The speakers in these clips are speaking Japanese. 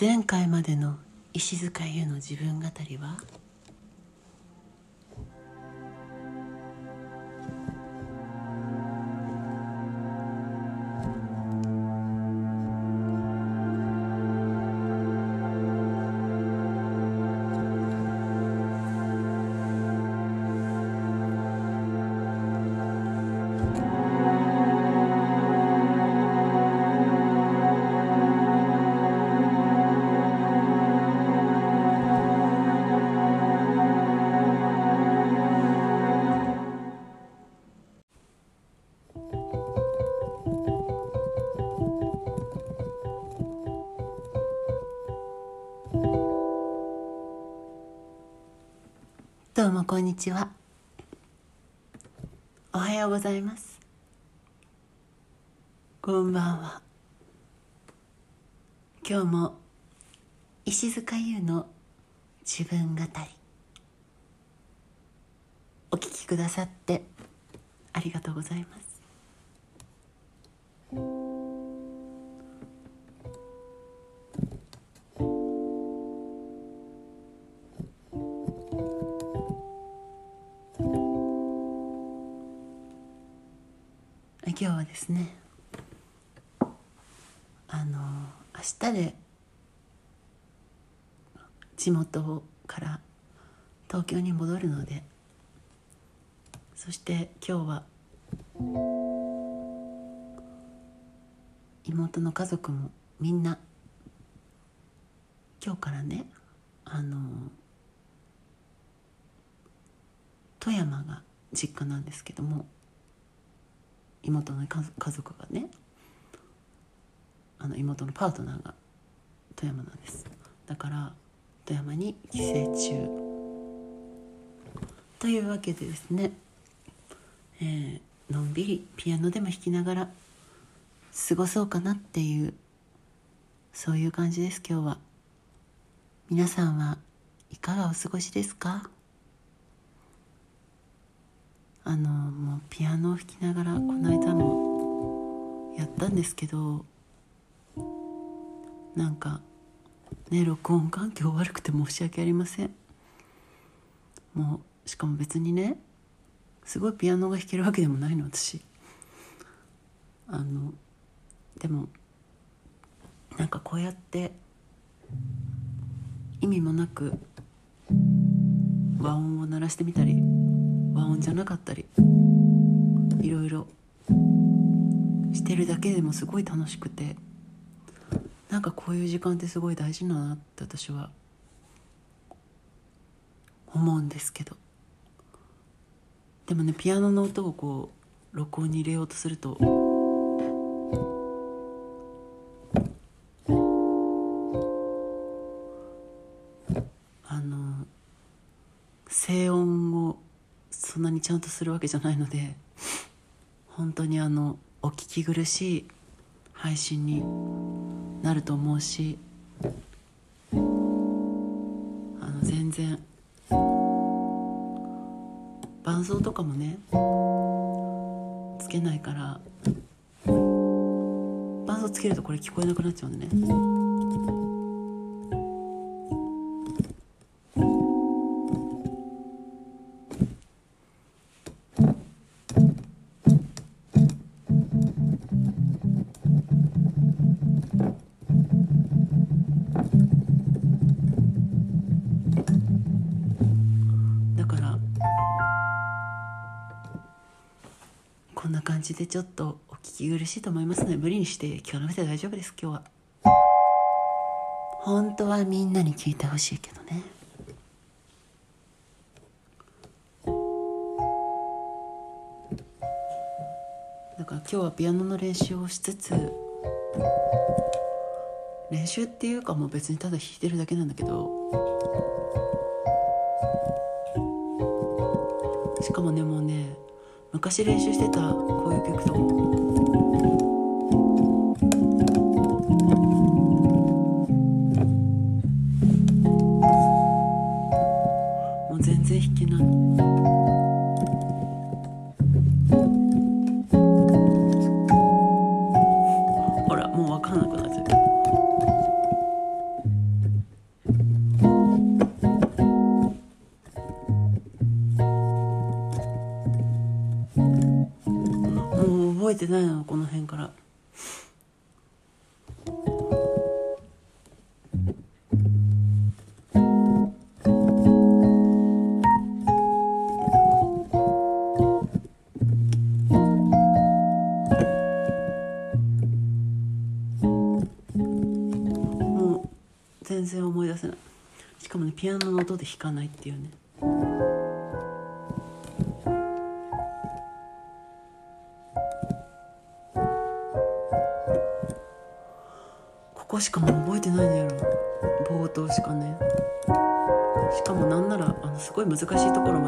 前回までの石塚優の自分語りは？こんにちは。おはようございます。こんばんは。今日も石塚優の自分語りお聞きくださってありがとうございます。ですね。あの明日で地元から東京に戻るのでそして今日は妹の家族もみんな今日からねあの富山が実家なんですけども妹の家族がねあの妹のパートナーが富山なんです。だから富山に帰省中というわけでですね、えーのんびりピアノでも弾きながら過ごそうかなっていうそういう感じです今日は。皆さんはいかがお過ごしですか？あのもうピアノを弾きながらこの間もやったんですけどなんかね録音環境悪くて申し訳ありません。もうしかも別にねすごいピアノが弾けるわけでもないの私。あのでもなんかこうやって意味もなく和音を鳴らしてみたり和音じゃなかったりいろいろしてるだけでもすごい楽しくてなんかこういう時間ってすごい大事だなって私は思うんですけど。でもねピアノの音をこう録音に入れようとするとそんなにちゃんとするわけじゃないので本当にあのお聞き苦しい配信になると思うしあの全然伴奏とかもねつけないから伴奏つけるとこれ聞こえなくなっちゃうんでね。き苦しいと思いますので無理にして聞かなくて大丈夫です今日は本当はみんなに聞いてほしいけどねだから今日はピアノの練習をしつつ練習っていうかもう別にただ弾いてるだけなんだけどしかもねもうね昔練習してたこういう曲とか。アノの音で弾かないっていうね。ここしかもう覚えてないんだよ冒頭しかね。しかもなんならあのすごい難しいところまで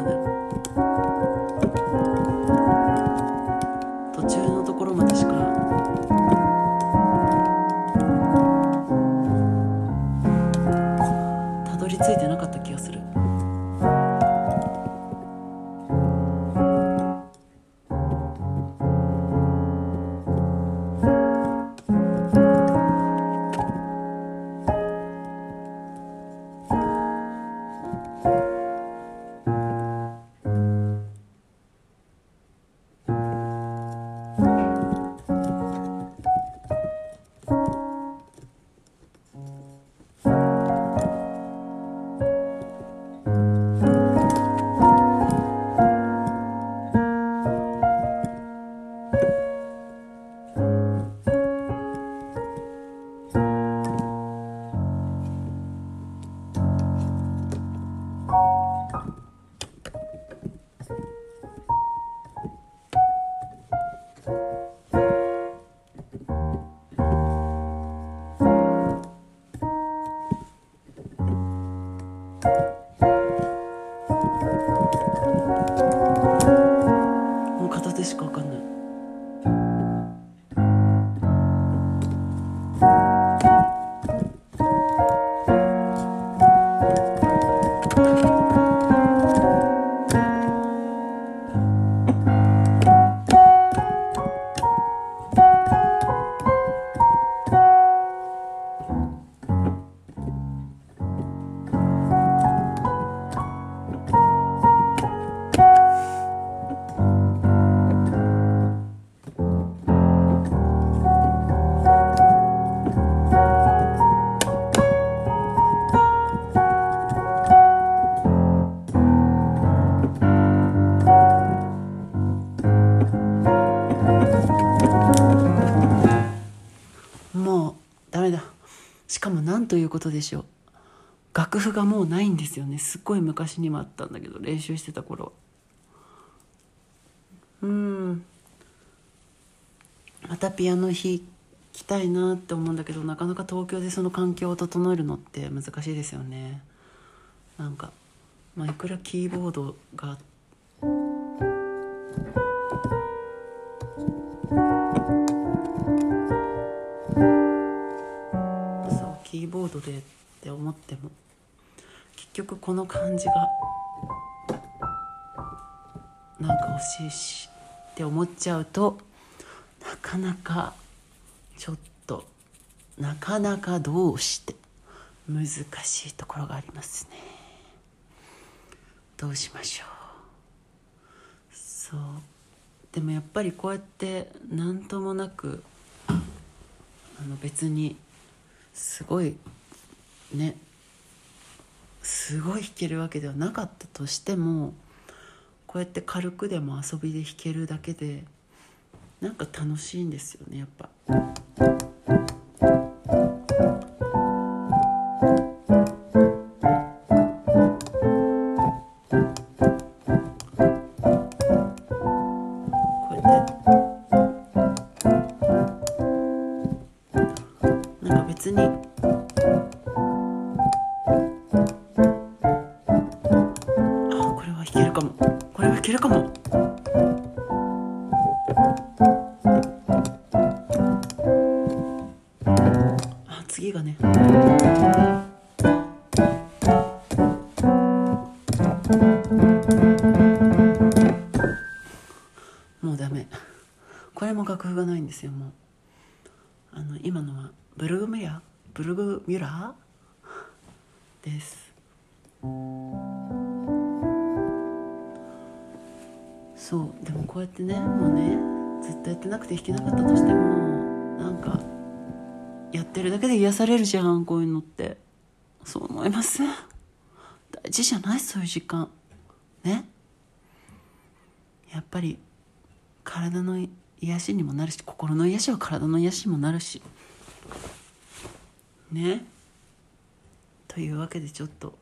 ということでしょう。楽譜がもうないんですよね。すっごい昔にもあったんだけど練習してた頃うん。またピアノ弾きたいなって思うんだけどなかなか東京でその環境を整えるのって難しいですよね。なんか、まあ、いくらキーボードがそうでって思っても結局この感じがなんか欲しいしって思っちゃうとなかなかちょっとなかなかどうして難しいところがありますね。どうしましょう。そう。でもやっぱりこうやって何ともなくあの別にすごいねすごい弾けるわけではなかったとしてもこうやって軽くでも遊びで弾けるだけでなんか楽しいんですよねやっぱ。がないんですよもう。あの今のはブルグミラブルグミュラー？です。そうでもこうやってねもうねずっとやってなくて弾けなかったとしてもなんかやってるだけで癒されるじゃんこういうのって。そう思います。大事じゃない？そういう時間。ね？やっぱり体の癒しにもなるし心の癒しは体の癒しにもなるし。ね。というわけでちょっと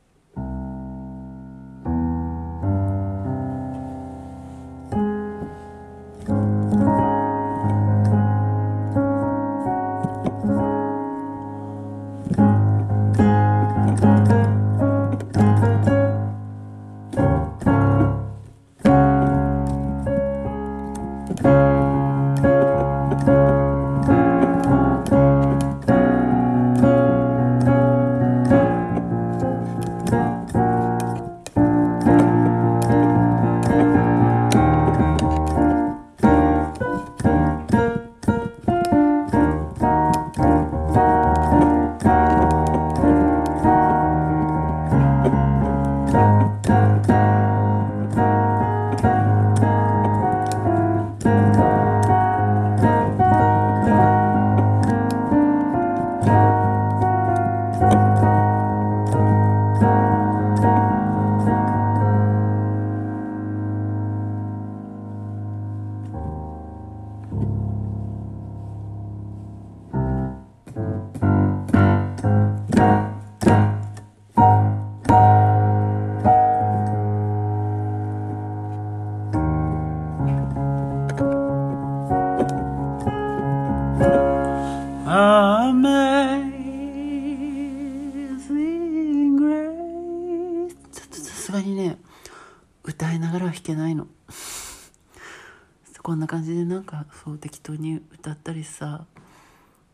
りさ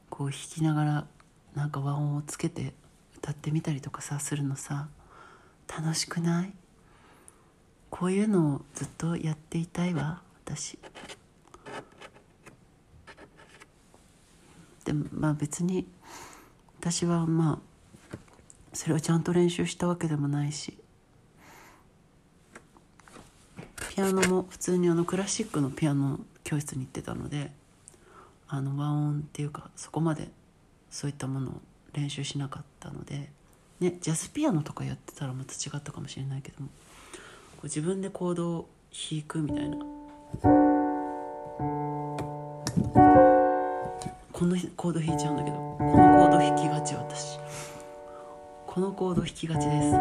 こう弾きながらなんか和音をつけて歌ってみたりとかさするのさ楽しくない？こういうのをずっとやっていたいわ私。でもまあ別に私はまあそれをちゃんと練習したわけでもないし。ピアノも普通にあのクラシックのピアノ教室に行ってたので。あの和音っていうかそこまでそういったものを練習しなかったので、ね、ジャズピアノとかやってたらまた違ったかもしれないけどもこう自分でコードを弾くみたいな。このコード弾いちゃうんだけどこのコード弾きがち私。このコード弾きがちです。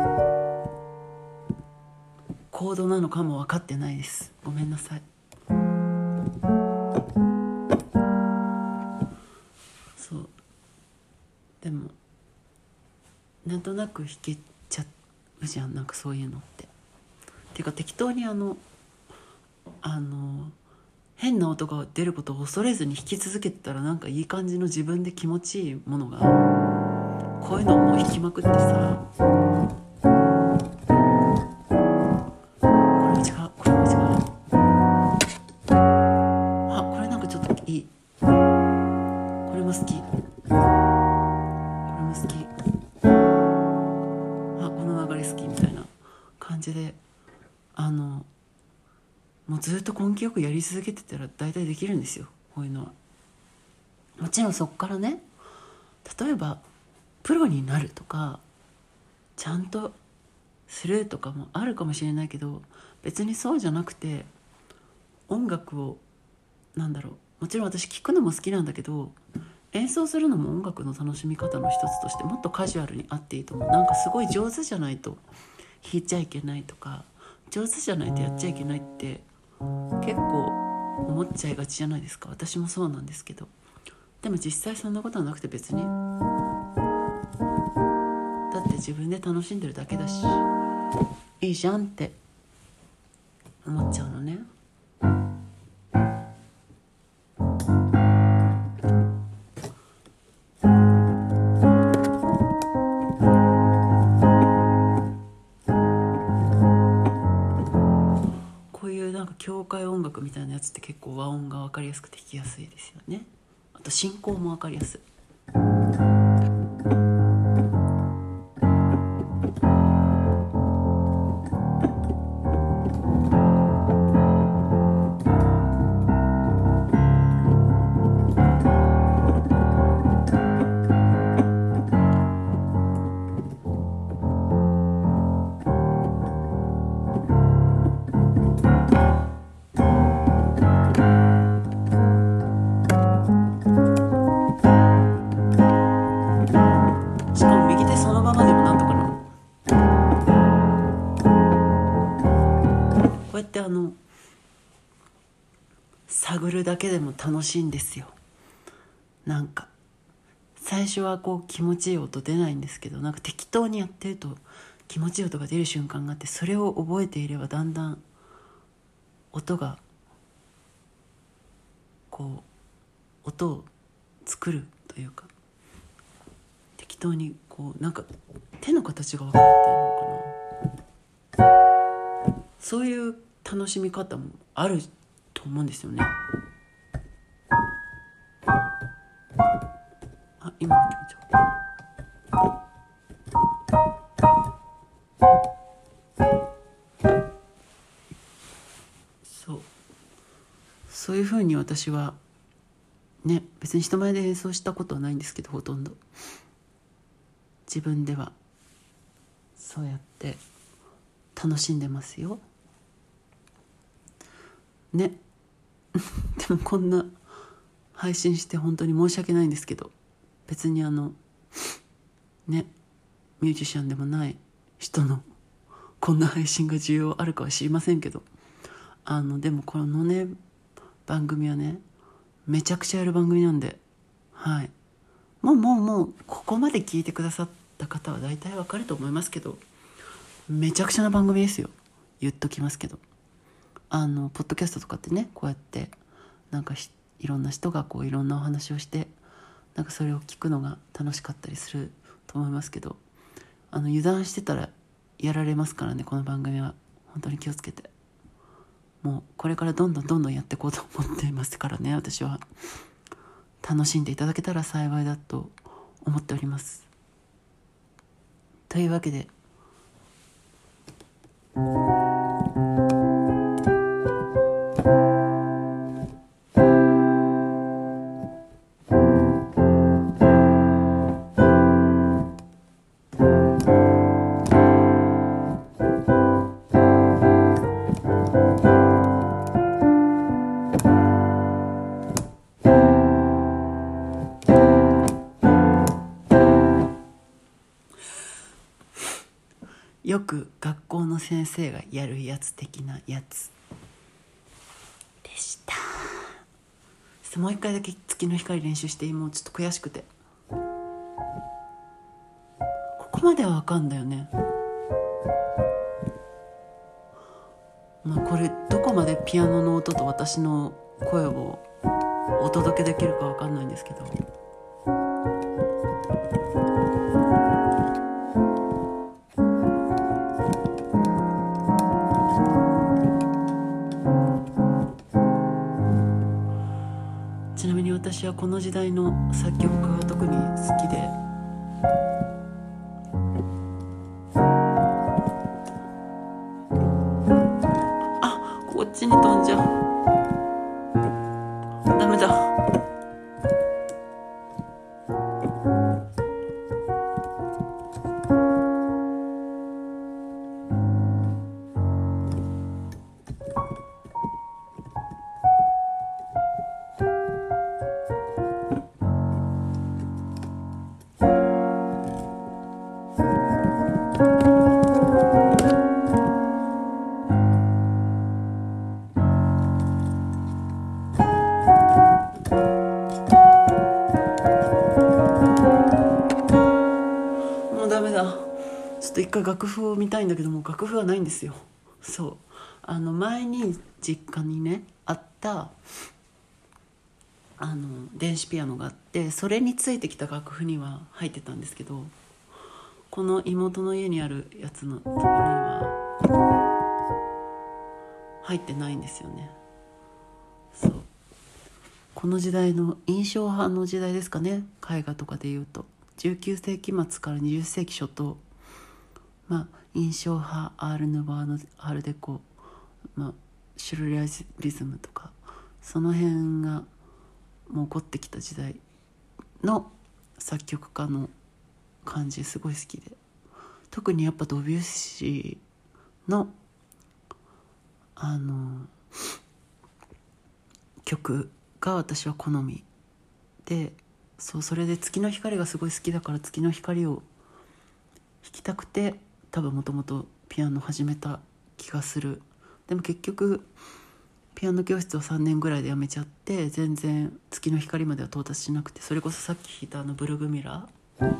コードなのかも分かってないです。ごめんなさい。となく弾けちゃうじゃんなんかそういうのって。ていうか適当にあのあの変な音が出ることを恐れずに弾き続けてたらなんかいい感じの自分で気持ちいいものがこういうのをもう弾きまくってさ。り続けてたら大体できるんですよこういうのは。もちろんそこからね例えばプロになるとかちゃんとするとかもあるかもしれないけど別にそうじゃなくて音楽をなんだろうもちろん私聴くのも好きなんだけど演奏するのも音楽の楽しみ方の一つとしてもっとカジュアルにあっていいと思うなんかすごい上手じゃないと弾いちゃいけないとか上手じゃないとやっちゃいけないって結構思っちゃいがちじゃないですか。私もそうなんですけど。でも実際そんなことはなくて別に。だって自分で楽しんでるだけだしいいじゃんって思っちゃうのね。きやすいですよね。あと進行も分かりやすい。楽しいんですよなんか最初はこう気持ちいい音出ないんですけどなんか適当にやってると気持ちいい音が出る瞬間があってそれを覚えていればだんだん音がこう音を作るというか適当にこうなんか手の形が分かっていうのかなそういう楽しみ方もあると思うんですよね。あ今の気持ちそう。そういうふうに私はね別に人前で演奏したことはないんですけどほとんど。自分では。そうやって楽しんでますよ。ね。でもこんな配信して本当に申し訳ないんですけど別にあのねミュージシャンでもない人のこんな配信が需要あるかは知りませんけどあのでもこのね番組はねめちゃくちゃやる番組なんではい。もうもうもうここまで聞いてくださった方は大体わかると思いますけどめちゃくちゃな番組ですよ。言っときますけど。あのポッドキャストとかってねこうやってなんかいろんな人がこういろんなお話をしてなんかそれを聞くのが楽しかったりすると思いますけどあの油断してたらやられますからねこの番組は。本当に気をつけて。もうこれからどんどんどんどんやっていこうと思っていますからね私は。楽しんでいただけたら幸いだと思っております。というわけで。よく学校の先生がやるやつ的なやつ。でした。もう一回だけ月の光練習してもうちょっと悔しくて。ここまでは分かんだよね。まあこれどこまでピアノの音と私の声をお届けできるか分かんないんですけど。私はこの時代の作曲家が特に好きで。ですよ。そう。あの前に実家にねあったあの電子ピアノがあってそれについてきた楽譜には入ってたんですけどこの妹の家にあるやつのところには入ってないんですよね。そう。この時代の印象派の時代ですかね。絵画とかでいうと。19世紀末から20世紀初頭。まあ、印象派アール・ヌバーのアールデコ、まあ、シュルレアリズムとかその辺がもう起こってきた時代の作曲家の感じすごい好きで。特にやっぱドビュッシーのあの曲が私は好みでそうそれで月の光がすごい好きだから月の光を弾きたくて多分もともとピアノ始めた気がする。でも結局ピアノ教室を3年ぐらいで辞めちゃって全然月の光までは到達しなくてそれこそさっき弾いたあのブルグミラー。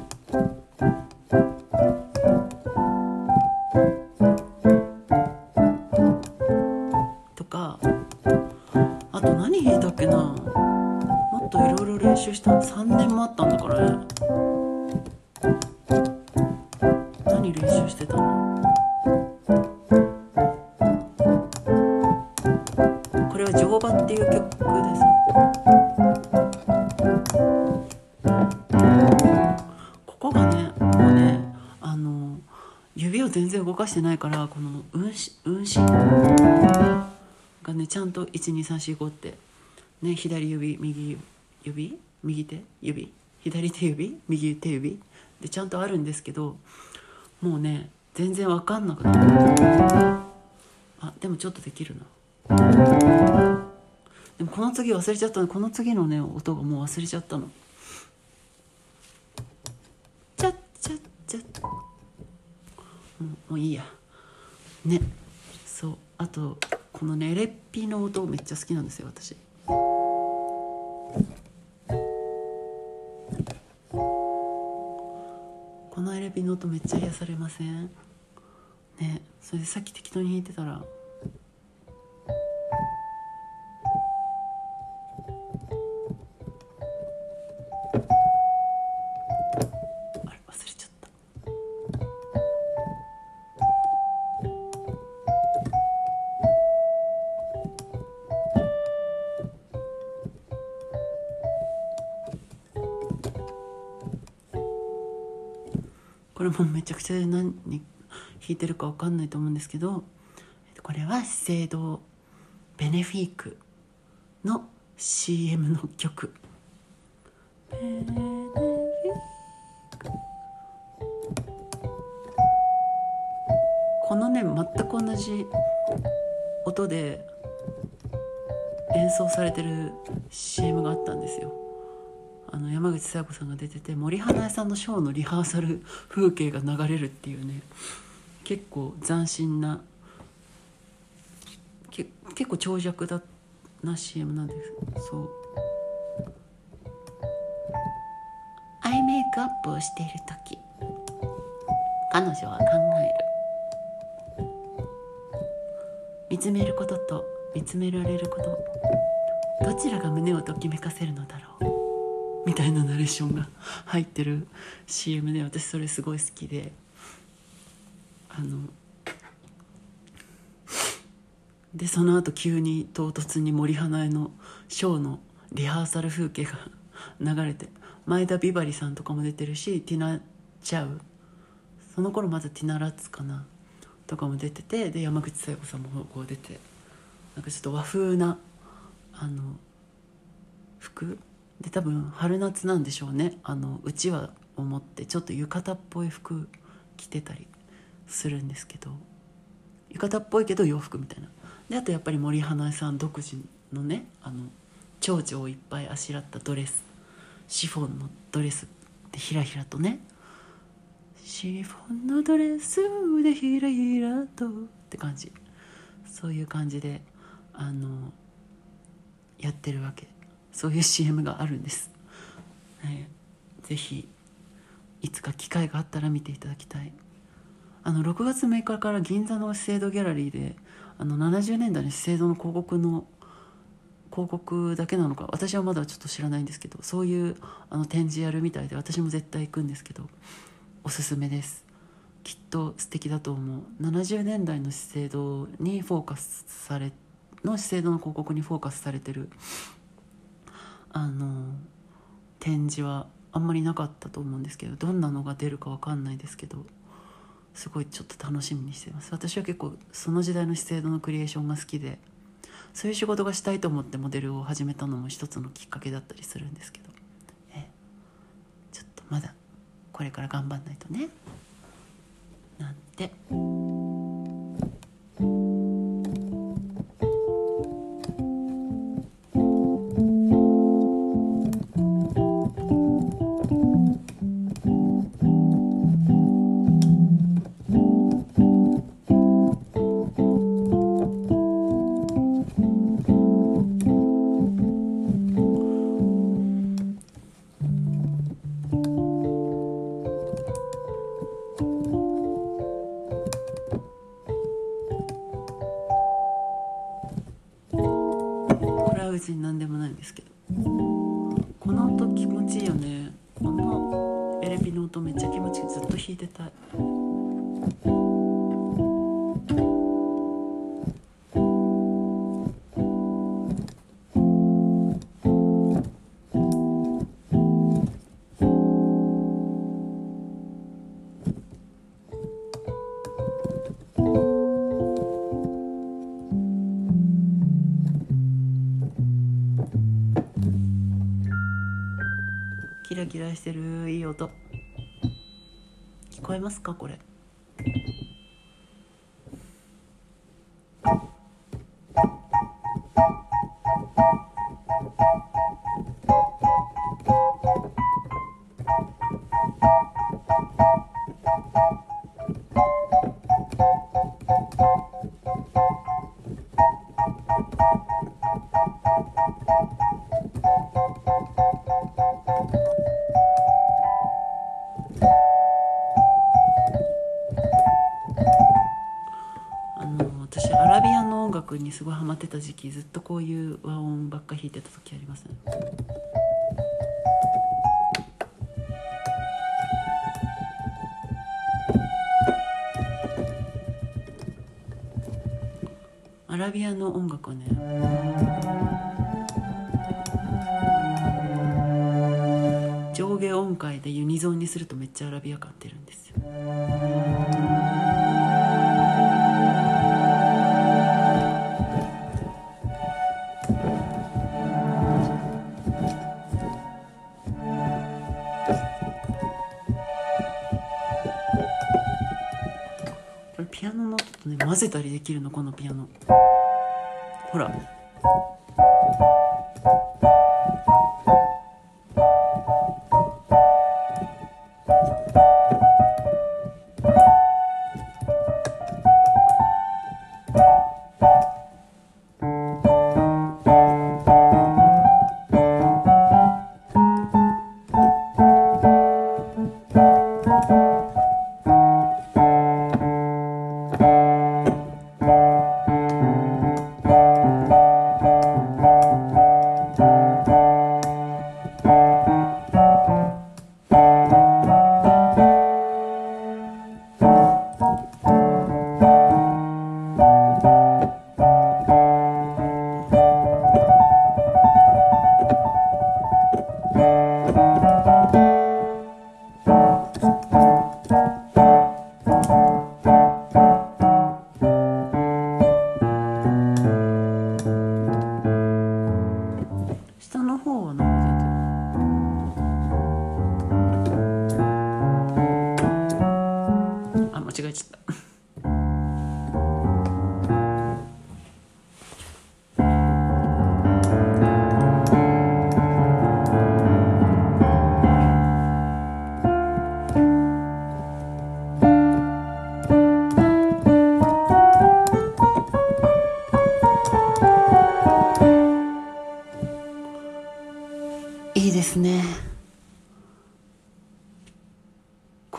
とかあと何弾いたっけな。もっといろいろ練習した3年もあったんだからね。何練習してたの。これは「乗馬」っていう曲です。ここがねもうねあの指を全然動かしてないからこの運運指がねちゃんと12345ってね左指右指右手指左手指右手指でちゃんとあるんですけどもうね全然わかんなくなるあでもちょっとできるな。でもこの次忘れちゃったの。この次のね音がもう忘れちゃったの。チャッチャッチャッ。もうもういいや。ね。そう。あとこのねレッピーの音めっちゃ好きなんですよ私。のエレピの音めっちゃ癒されません？ねそれでさっき適当に弾いてたらちゃくちゃ何に弾いてるかわかんないと思うんですけどえっとこれは資生堂ベネフィークの CM の曲。ベネフィーク。このね全く同じ音で演奏されてる CM があったんですよ。あの山口小夜子さんが出てて森英恵さんのショーのリハーサル風景が流れるっていうね結構斬新なけ結構長尺だな CM なんです。そう。アイメイクアップをしている時彼女は考える。見つめることと見つめられることどちらが胸をときめかせるのだろう。みたいなナレーションが入ってる CM で私それすごい好きで。あのでその後急に唐突に森英恵のショーのリハーサル風景が流れて前田美波里さんとかも出てるしティナ・チャウ。その頃まだティナ・ラッツかな。とかも出ててで山口小夜子さんもこう出て。なんかちょっと和風なあの服で多分春夏なんでしょうね。あのうちわを持ってちょっと浴衣っぽい服着てたりするんですけど。浴衣っぽいけど洋服みたいな。であとやっぱり森英恵さん独自のねあの蝶々をいっぱいあしらったドレス。シフォンのドレスでひらひらとね。シフォンのドレスでひらひらとって感じ。そういう感じであのやってるわけ。そういう CM があるんです、はい、ぜひいつか機会があったら見ていただきたい。あの6月6日から銀座の資生堂ギャラリーであの70年代の資生堂の広告の広告だけなのか私はまだちょっと知らないんですけどそういうあの展示やるみたいで私も絶対行くんですけどおすすめです。きっと素敵だと思う。70年代の資生堂にフォーカスされの資生堂の広告にフォーカスされてるあの展示はあんまりなかったと思うんですけどどんなのが出るか分かんないですけどすごいちょっと楽しみにしてます。私は結構その時代の資生堂のクリエーションが好きでそういう仕事がしたいと思ってモデルを始めたのも一つのきっかけだったりするんですけどえ。ちょっとまだこれから頑張んないとね。なんて。キラキラしてるいい音。聞こえますかこれ。にすごいハマってた時期ずっとこういう和音ばっか弾いてた時ありますね。アラビアの音楽はね上下音階でユニゾンにするとめっちゃアラビア感出るんです。ピアノの音とね混ぜたりできるのこのピアノ。ほら。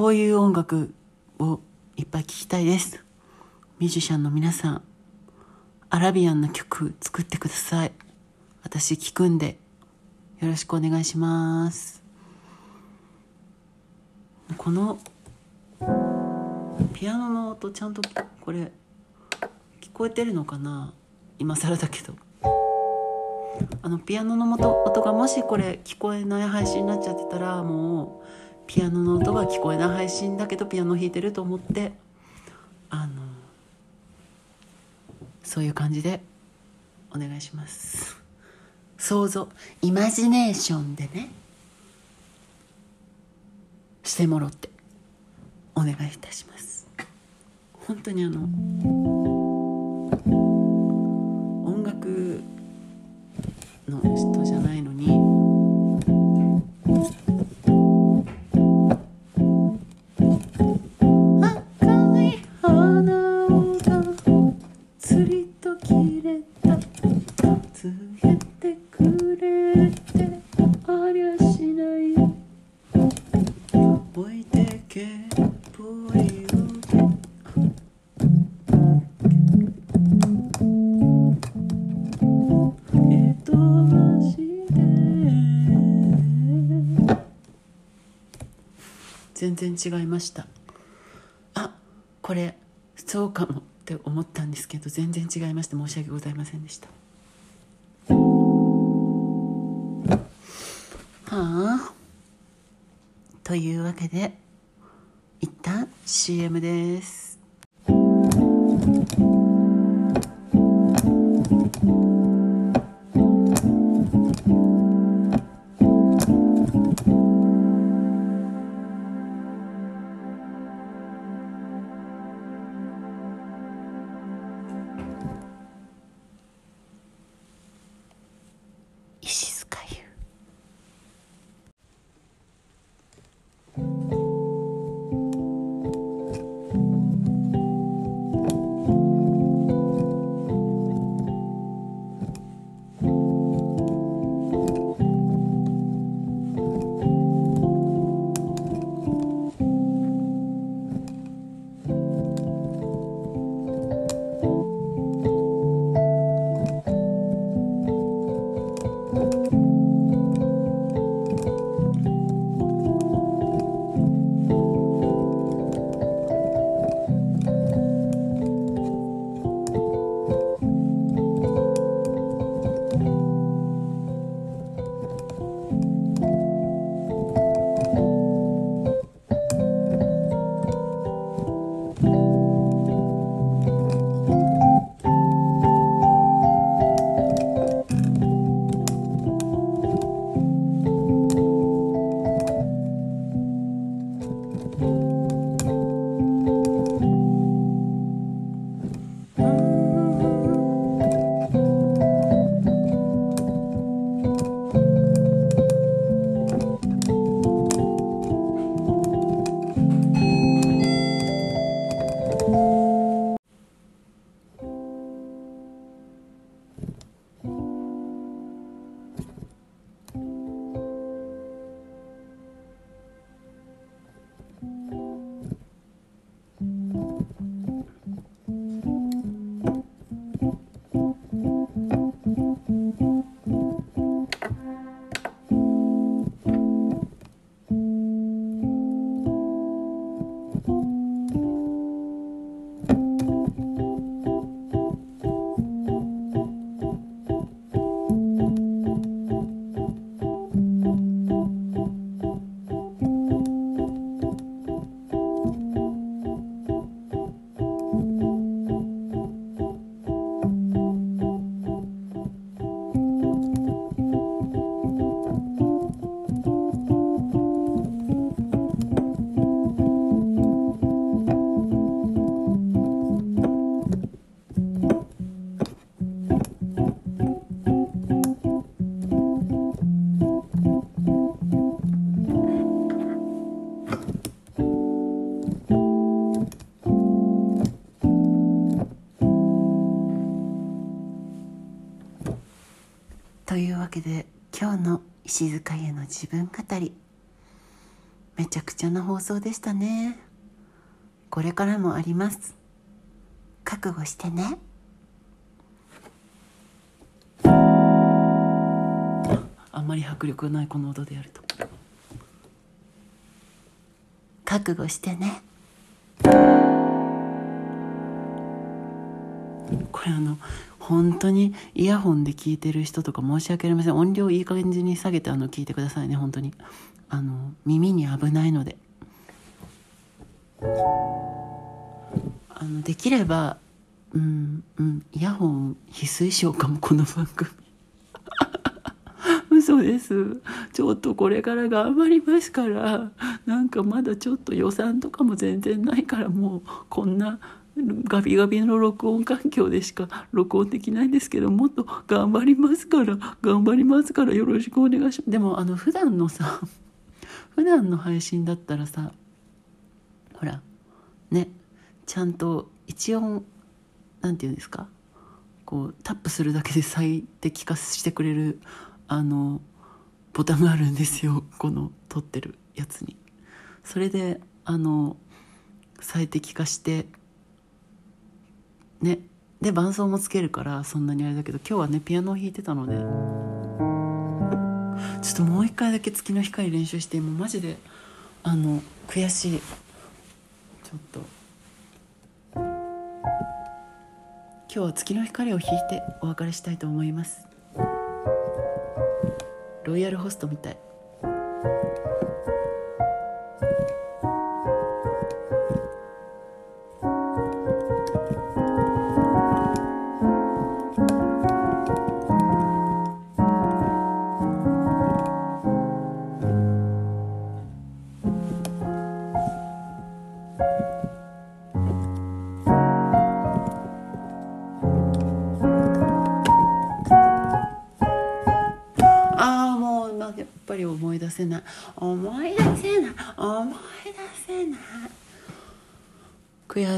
こういう音楽をいっぱい聴きたいです。ミュージシャンの皆さんアラビアンな曲作ってください。私聴くんでよろしくお願いします。このピアノの音ちゃんとこれ聞こえてるのかな？今更だけど。あのピアノの音がもしこれ聞こえない配信になっちゃってたらもうピアノの音が聞こえない配信だけどピアノ弾いてると思ってあのそういう感じでお願いします。想像イマジネーションでねしてもろってお願いいたします。本当にあの音楽の人じゃない連れてくれてありゃしない置いてけぼいを蹴飛ばして全然違いましたあこれそうかもって思ったんですけど全然違いまして申し訳ございませんでした。というわけで一旦 CM です。けで今日の石塚家の自分語り。めちゃくちゃな放送でしたね。これからもあります。覚悟してね。あんまり迫力がないこの音でやると。覚悟してねこれあの本当にイヤホンで聞いてる人とか申し訳ありません。音量いい加減に下げてあの聞いてくださいね本当に。あの耳に危ないので。あのできればうんうんイヤホン必須衣装かもこの番組。嘘です。ちょっとこれから頑張りますから。なんかまだちょっと予算とかも全然ないからもうこんなガビガビの録音環境でしか録音できないんですけどもっと頑張りますから頑張りますからよろしくお願いします。でもあの普段のさ 普段の配信だったらさほらねちゃんと一音なんて言うんですか？こうタップするだけで最適化してくれるあのボタンがあるんですよ。この撮ってるやつに。それであの最適化してね。で伴奏もつけるからそんなにあれだけど今日はねピアノを弾いてたので。ちょっともう一回だけ月の光練習してもうマジであの悔しい。ちょっと。今日は月の光を引いてお別れしたいと思います。ロイヤルホストみたい。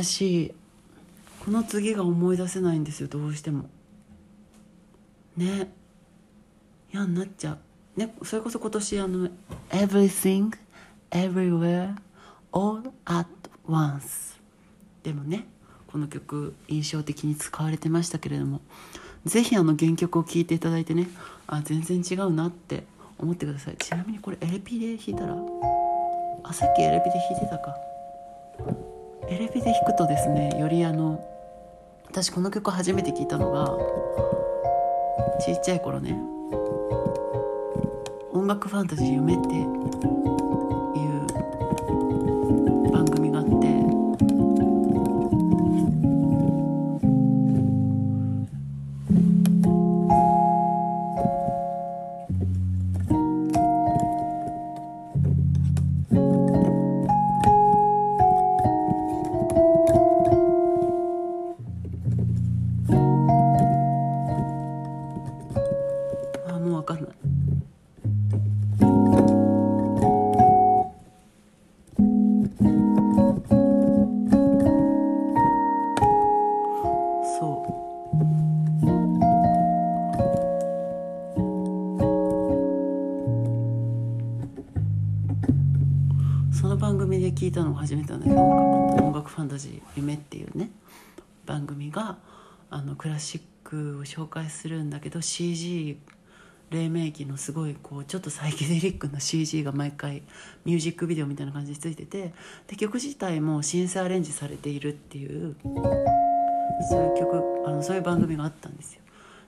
しいこの次が思い出せないんですよどうしても。ね。嫌になっちゃう。ねそれこそ今年あの「Everything Everywhere All at Once」でもねこの曲印象的に使われてましたけれどもぜひあの原曲を聴いていただいてねあ全然違うなって思ってください。ちなみにこれエレピで弾いたらあさっきエレピで弾いてたか。エレピで弾くとですねよりあの私この曲初めて聴いたのがちっちゃい頃ね「音楽ファンタジー夢」って組で聞いたんだけど音楽ファンタジー夢っていうね。番組があのクラシックを紹介するんだけど CG 黎明期のすごいこうちょっとサイケデリックな CG が毎回ミュージックビデオみたいな感じでついててで曲自体もシンセアレンジされているっていうそういう曲あのそういう番組があったんですよ。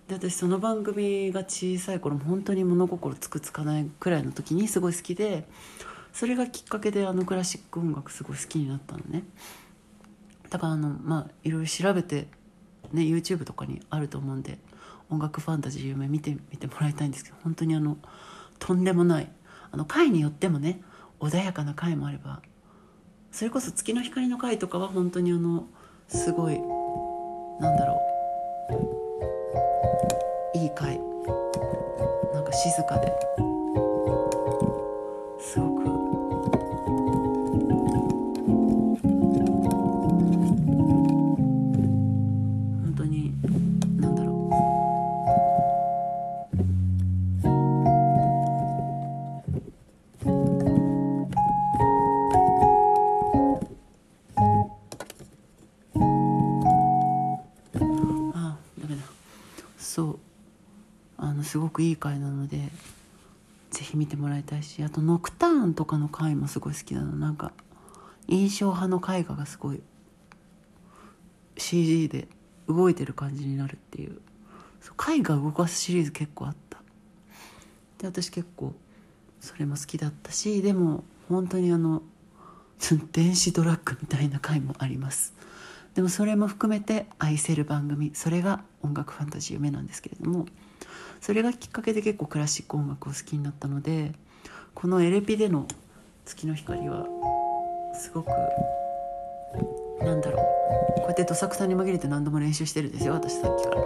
で私その番組が小さい頃本当に物心つくつかないくらいの時にすごい好きでそれがきっかけであのクラシック音楽すごい好きになったのね。だからあのまあいろいろ調べてね YouTube とかにあると思うんで音楽ファンタジー夢見てみてもらいたいんですけど本当にあのとんでもないあの回によってもね穏やかな回もあればそれこそ月の光の回とかは本当にあのすごいなんだろういい回。なんか静かで。くいい回なのでぜひ見てもらいたいしあと「ノクターン」とかの回もすごい好きなの。なんか印象派の絵画がすごい CG で動いてる感じになるっていう。う絵画動かすシリーズ結構あった。で私結構それも好きだったしでも本当にあの電子ドラッグみたいな回もあります。でもそれも含めて愛せる番組。それが音楽ファンタジー夢なんですけれども。それがきっかけで結構クラシック音楽を好きになったのでこのエレピでの「月の光」はすごくなんだろうこうやってどさくさに紛れて何度も練習してるんですよ私さっきから。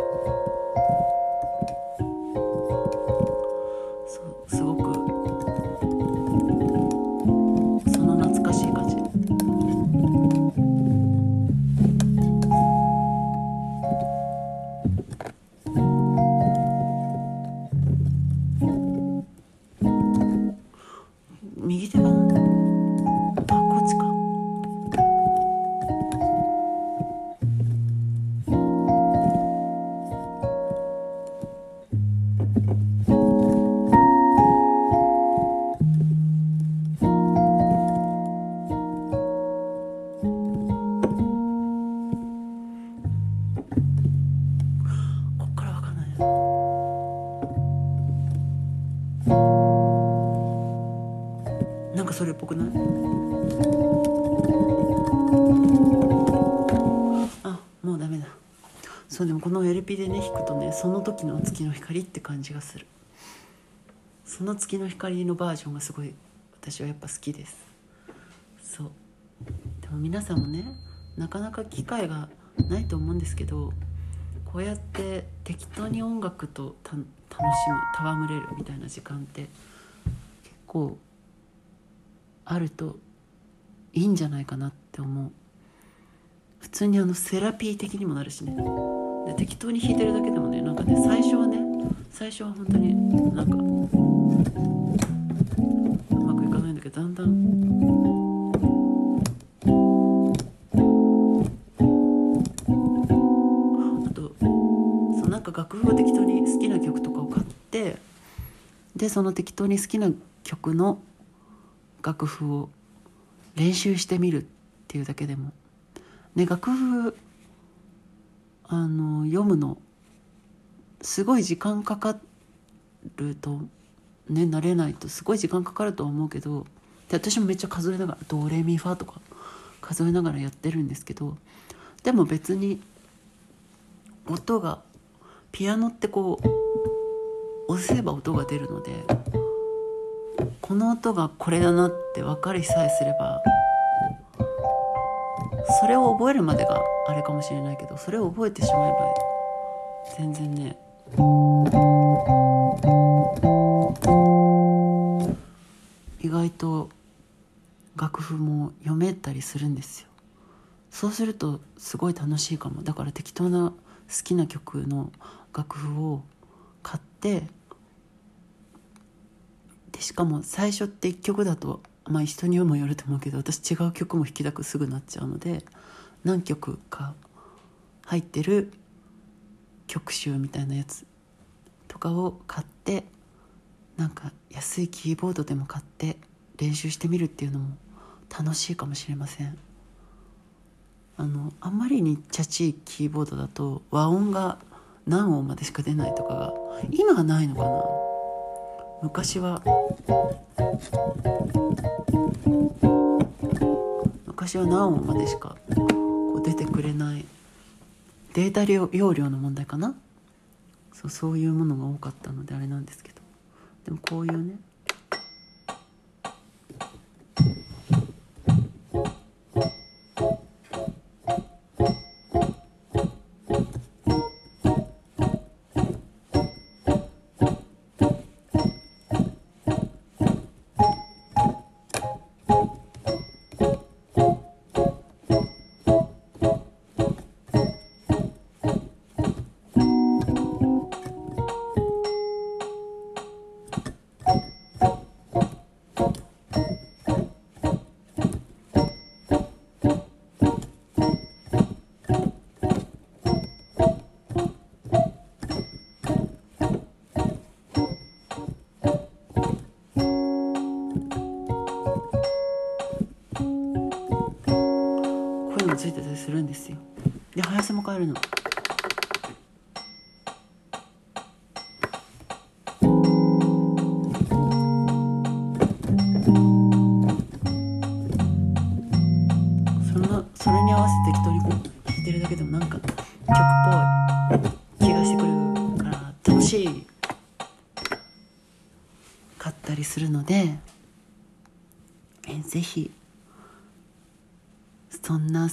でもこの LP でね弾くとねその時の月の光って感じがする。その月の光のバージョンがすごい私はやっぱ好きです。そう。でも皆さんもねなかなか機会がないと思うんですけどこうやって適当に音楽と楽しむ戯れるみたいな時間って結構あるといいんじゃないかなって思う。普通にあのセラピー的にもなるしね。で適当に弾いてるだけでもねなんかね最初はね最初は本当になんかうまくいかないんだけどだんだんあと楽譜を適当に好きな曲とかを買ってでその適当に好きな曲の楽譜を練習してみるっていうだけでも。ね楽譜あの読むのすごい時間かかるとね慣れないとすごい時間かかると思うけどで私もめっちゃ数えながら「ドレミファ」とか数えながらやってるんですけどでも別に音がピアノってこう押せば音が出るのでこの音がこれだなって分かりさえすればそれを覚えるまでがあれかもしれないけどそれを覚えてしまえば全然ね。意外と楽譜も読めたりするんですよ。そうするとすごい楽しいかも。だから適当な好きな曲の楽譜を買ってでしかも最初って1曲だとまあ人にもよると思うけど私違う曲も弾きたくすぐなっちゃうので何曲か入ってる曲集みたいなやつとかを買ってなんか安いキーボードでも買って練習してみるっていうのも楽しいかもしれません。あのあんまりにチャチいキーボードだと和音が何音までしか出ないとかが今はないのかな。昔は。昔は何音までしかこう出てくれない。データ量容量の問題かな？そうそういうものが多かったのであれなんですけど。でもこういうねついてたりするんですよ。で林も帰るの。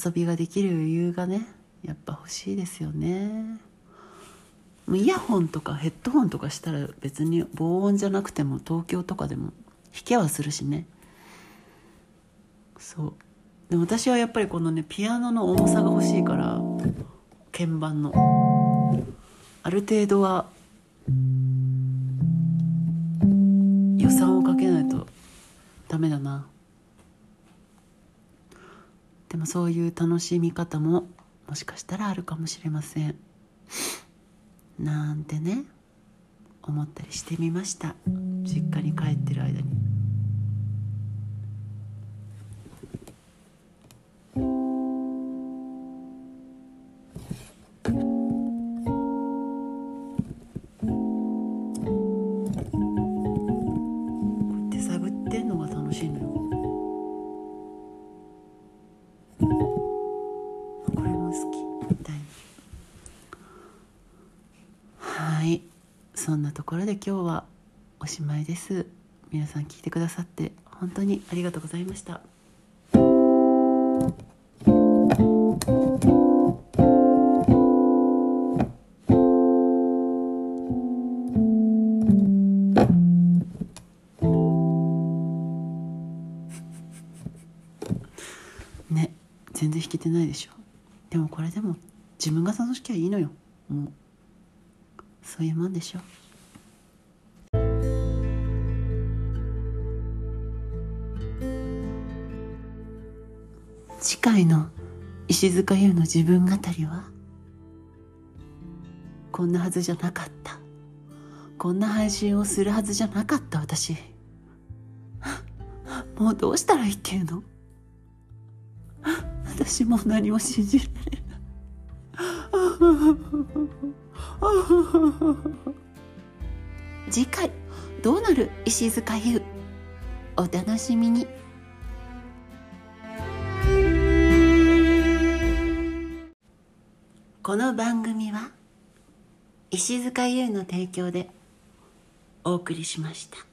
遊びができる余裕がねやっぱ欲しいですよね。イヤホンとかヘッドホンとかしたら別に防音じゃなくても東京とかでも弾けはするしね。そう。でも私はやっぱりこのねピアノの重さが欲しいから鍵盤の。ある程度は予算をかけないとダメだな。でもそういう楽しみ方ももしかしたらあるかもしれません。なんてね思ったりしてみました。実家に帰ってる間に。です。皆さん聞いてくださって本当にありがとうございました。ね全然弾けてないでしょ。でもこれでも自分が楽しきゃいいのよ。もうそういうもんでしょ。次回の石塚優の自分語りはこんなはずじゃなかった。こんな配信をするはずじゃなかった私。もうどうしたらいいっていうの？私もう何も信じられない。次回どうなる石塚優？お楽しみに。この番組は石塚優の提供でお送りしました。